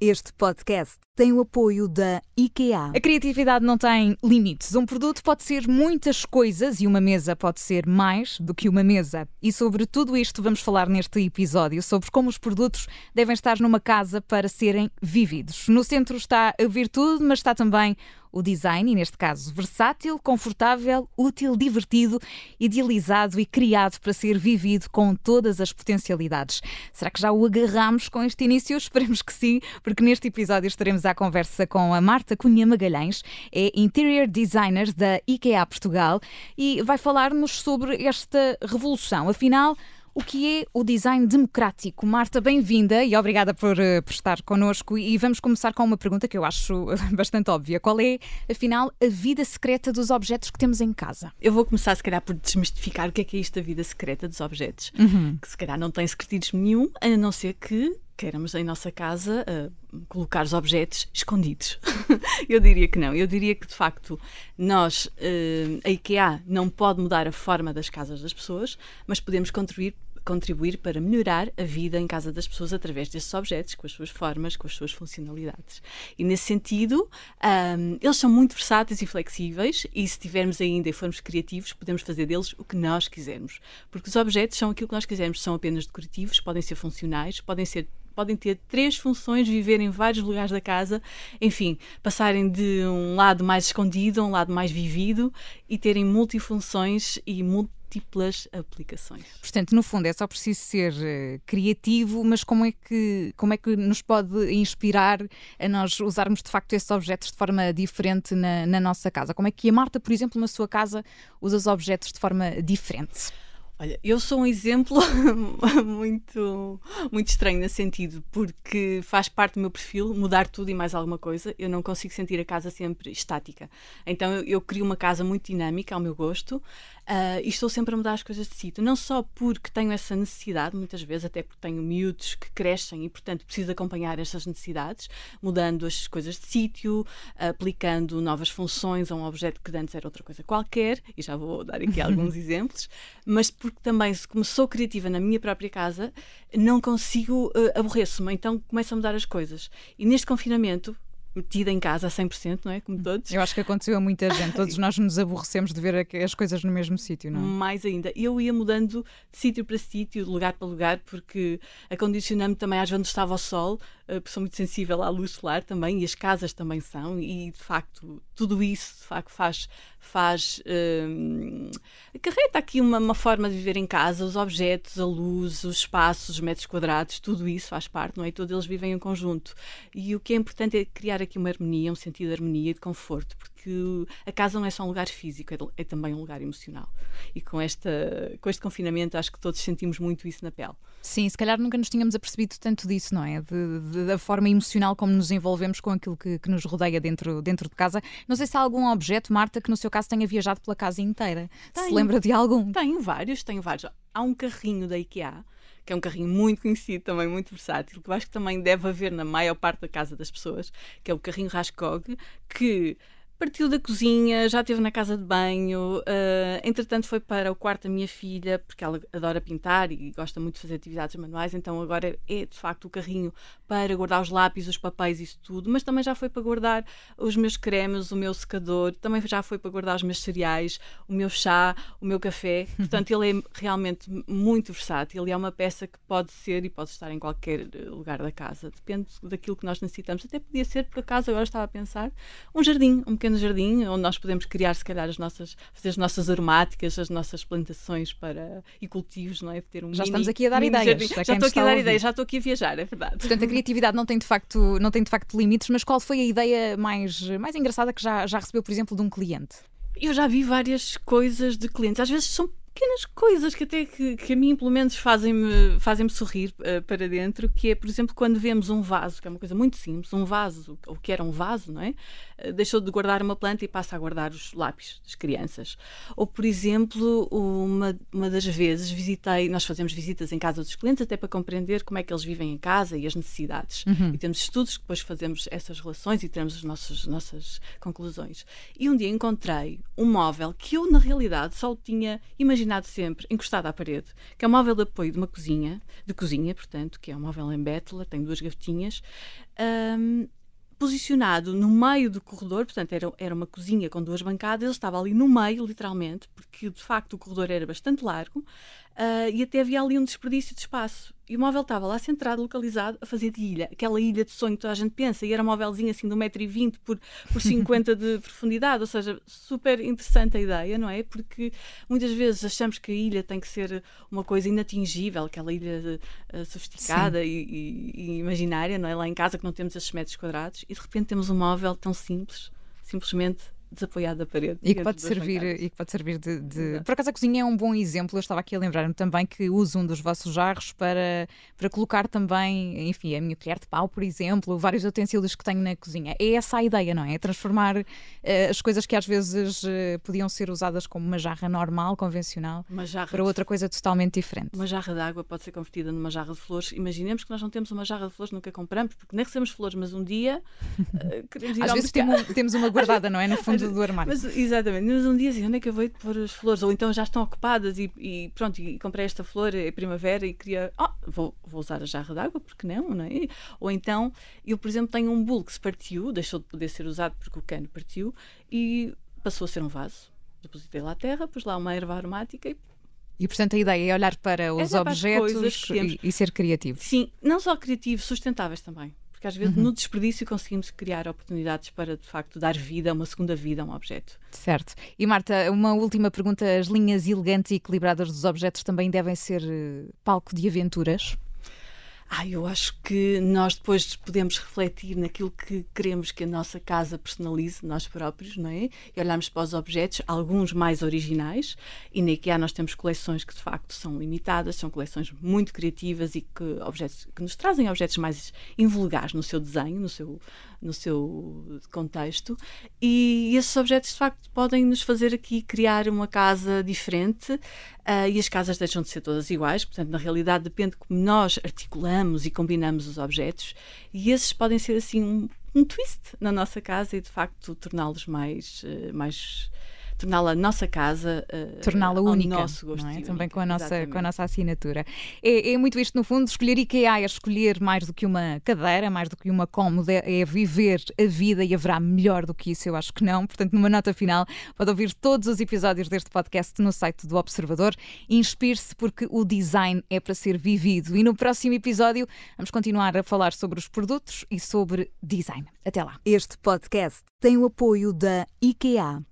Este podcast tem o apoio da IKEA. A criatividade não tem limites. Um produto pode ser muitas coisas e uma mesa pode ser mais do que uma mesa. E sobre tudo isto vamos falar neste episódio, sobre como os produtos devem estar numa casa para serem vividos. No centro está a virtude, mas está também o design, e neste caso versátil, confortável, útil, divertido, idealizado e criado para ser vivido com todas as potencialidades. Será que já o agarramos com este início? Esperemos que sim, porque neste episódio estaremos à conversa com a Marta Cunha Magalhães, é Interior Designer da IKEA Portugal e vai falar-nos sobre esta revolução. Afinal, o que é o design democrático. Marta, bem-vinda e obrigada por, uh, por estar connosco. E vamos começar com uma pergunta que eu acho bastante óbvia. Qual é, afinal, a vida secreta dos objetos que temos em casa? Eu vou começar, se calhar, por desmistificar o que é que é isto da vida secreta dos objetos. Uhum. Que se calhar não tem secretismo nenhum, a não ser que queiramos em nossa casa uh, colocar os objetos escondidos. eu diria que não. Eu diria que, de facto, nós, uh, a IKEA, não pode mudar a forma das casas das pessoas, mas podemos contribuir contribuir para melhorar a vida em casa das pessoas através destes objetos, com as suas formas, com as suas funcionalidades. E nesse sentido, eles são muito versáteis e flexíveis, e se tivermos ainda e formos criativos, podemos fazer deles o que nós quisermos. Porque os objetos são aquilo que nós quisermos, são apenas decorativos, podem ser funcionais, podem ser podem ter três funções, viver em vários lugares da casa, enfim, passarem de um lado mais escondido a um lado mais vivido e terem multifunções e múltiplas aplicações. Portanto, no fundo, é só preciso ser uh, criativo, mas como é, que, como é que nos pode inspirar a nós usarmos de facto esses objetos de forma diferente na, na nossa casa? Como é que a Marta, por exemplo, na sua casa, usa os objetos de forma diferente? Olha, eu sou um exemplo muito, muito estranho nesse sentido, porque faz parte do meu perfil mudar tudo e mais alguma coisa. Eu não consigo sentir a casa sempre estática. Então eu, eu crio uma casa muito dinâmica ao meu gosto uh, e estou sempre a mudar as coisas de sítio. Não só porque tenho essa necessidade, muitas vezes, até porque tenho miúdos que crescem e, portanto, preciso acompanhar essas necessidades, mudando as coisas de sítio, aplicando novas funções a um objeto que antes era outra coisa qualquer, e já vou dar aqui alguns exemplos, mas por porque também, como sou criativa na minha própria casa, não consigo, uh, aborreço-me, então começo a mudar as coisas. E neste confinamento, metida em casa a 100%, não é? Como todos. Eu acho que aconteceu a muita gente. Todos nós nos aborrecemos de ver as coisas no mesmo sítio, não é? Mais ainda. Eu ia mudando de sítio para sítio, de lugar para lugar, porque acondicionando também às vezes estava ao sol, uh, sou muito sensível à luz solar também, e as casas também são, e de facto, tudo isso de facto faz faz uh, acarreta aqui uma, uma, forma de viver em casa, os objetos, a luz, os espaços, os metros quadrados, tudo isso faz parte, não é? E todos eles vivem em conjunto. E o que é importante é criar aqui uma harmonia, um sentido de harmonia e de conforto, porque a casa não é só um lugar físico, é, é também um lugar emocional. E com, esta, com este confinamento acho que todos sentimos muito isso na pele. Sim, se calhar nunca nos tínhamos apercebido tanto disso, não é? De, de, da forma emocional como nos envolvemos com aquilo que, que, nos rodeia dentro, dentro de casa. Não sei se há algum objeto, Marta, que no seu caso tenha viajado pela casa inteira. Tenho, se lembra de algum? Tenho vários, tenho vários. Há um carrinho da IKEA que é um carrinho muito conhecido, também muito versátil, que eu acho que também deve haver na maior parte da casa das pessoas, que é o carrinho Raskog, que Partiu da cozinha, já esteve na casa de banho, uh, entretanto foi para o quarto da minha filha, porque ela adora pintar e gosta muito de fazer atividades manuais, então agora é de facto o carrinho para guardar os lápis, os papéis, isso tudo, mas também já foi para guardar os meus cremes, o meu secador, também já foi para guardar os meus cereais, o meu chá, o meu café. Portanto, ele é realmente muito versátil, ele é uma peça que pode ser e pode estar em qualquer lugar da casa, depende daquilo que nós necessitamos. Até podia ser, por acaso, agora estava a pensar, um jardim, um pequeno pequeno jardim onde nós podemos criar, se calhar, as nossas, fazer as nossas aromáticas, as nossas plantações para, e cultivos, não é? Ter um já mini, estamos aqui a dar ideias. Já estou aqui a dar a ideias, já estou aqui a viajar, é verdade. Portanto, a criatividade não tem de facto, não tem de facto limites, mas qual foi a ideia mais, mais engraçada que já, já recebeu, por exemplo, de um cliente? Eu já vi várias coisas de clientes. Às vezes são pequenas coisas que até que, que a mim pelo menos fazem-me fazem sorrir uh, para dentro, que é, por exemplo, quando vemos um vaso, que é uma coisa muito simples, um vaso, o que era um vaso, não é? Uh, deixou de guardar uma planta e passa a guardar os lápis das crianças. Ou, por exemplo, uma, uma das vezes visitei, nós fazemos visitas em casa dos clientes até para compreender como é que eles vivem em casa e as necessidades. Uhum. E temos estudos que depois fazemos essas relações e temos as nossas, nossas conclusões. E um dia encontrei um móvel que eu, na realidade, só tinha imaginado posicionado sempre encostado à parede, que é um móvel de apoio de uma cozinha, de cozinha, portanto, que é um móvel em bétula, tem duas gavetinhas, um, posicionado no meio do corredor, portanto, era, era uma cozinha com duas bancadas, ele estava ali no meio, literalmente, porque de facto o corredor era bastante largo uh, e até havia ali um desperdício de espaço. E o móvel estava lá centrado, localizado, a fazer de ilha, aquela ilha de sonho que toda a gente pensa, e era um móvelzinho assim de 1,20m por, por 50 de profundidade, ou seja, super interessante a ideia, não é? Porque muitas vezes achamos que a ilha tem que ser uma coisa inatingível, aquela ilha uh, sofisticada e, e, e, imaginária, não é? Lá em casa que não temos esses metros quadrados, e de repente temos um móvel tão simples, simplesmente desapoiado da parede. E que pode servir, e que pode servir de, de... Por acaso a cozinha é um bom exemplo. Eu estava aqui a lembrar-me também que uso um dos vossos jarros para, para colocar também, enfim, a minha colher de pau, por exemplo, vários utensílios que tenho na cozinha. É essa a ideia, não é? é transformar uh, as coisas que às vezes uh, podiam ser usadas como uma jarra normal, convencional, jarra para outra coisa totalmente diferente. Uma jarra de água pode ser convertida numa jarra de flores. Imaginemos que nós não temos uma jarra de flores, nunca compramos, porque nem recebemos flores, mas um dia uh, queremos ir Às vezes temos, temos uma guardada, não é? No fundo do armário. Mas, exatamente, mas um dia assim, onde é que eu vou pôr as flores? Ou então já estão ocupadas e, e pronto, e comprei esta flor, é primavera e queria, oh, vou, vou usar a jarra d'água, porque não, não é? Ou então, eu, por exemplo, tenho um bolo que se partiu, deixou de poder ser usado porque o cano partiu e passou a ser um vaso. Depositei lá a terra, pus lá uma erva aromática e e, portanto, a ideia é olhar para os Essa objetos e, e, ser criativo. Sim, não só criativos, sustentáveis também. Porque às vezes uhum. no desperdício conseguimos criar oportunidades para de facto dar vida, uma segunda vida a um objeto. Certo. E Marta, uma última pergunta: as linhas elegantes e equilibradas dos objetos também devem ser eh, palco de aventuras? Ah, eu acho que nós depois podemos refletir naquilo que queremos que a nossa casa personalize, nós próprios, não é? E olharmos para os objetos, alguns mais originais, e na IKEA nós temos coleções que de facto são limitadas, são coleções muito criativas e que, objetos, que nos trazem objetos mais invulgares no seu desenho, no seu, no seu contexto, e esses objetos de facto podem nos fazer aqui criar uma casa diferente uh, e as casas deixam de ser todas iguais, portanto, na realidade depende de como nós articulamos e combinamos os objetos, e esses podem ser assim um, um twist na nossa casa e de facto torná-los mais, uh, mais torná-la a nossa casa, uh, torná-la única, nosso gosto é? também com a, nossa, com a nossa assinatura. É, é, muito isto, no fundo, escolher IKEA é escolher mais do que uma cadeira, mais do que uma cómoda, é viver a vida e haverá melhor do que isso, eu acho que não. Portanto, numa nota final, pode ouvir todos os episódios deste podcast no site do Observador. Inspire-se porque o design é para ser vivido. E no próximo episódio vamos continuar a falar sobre os produtos e sobre design. Até lá. Este podcast tem o apoio da IKEA.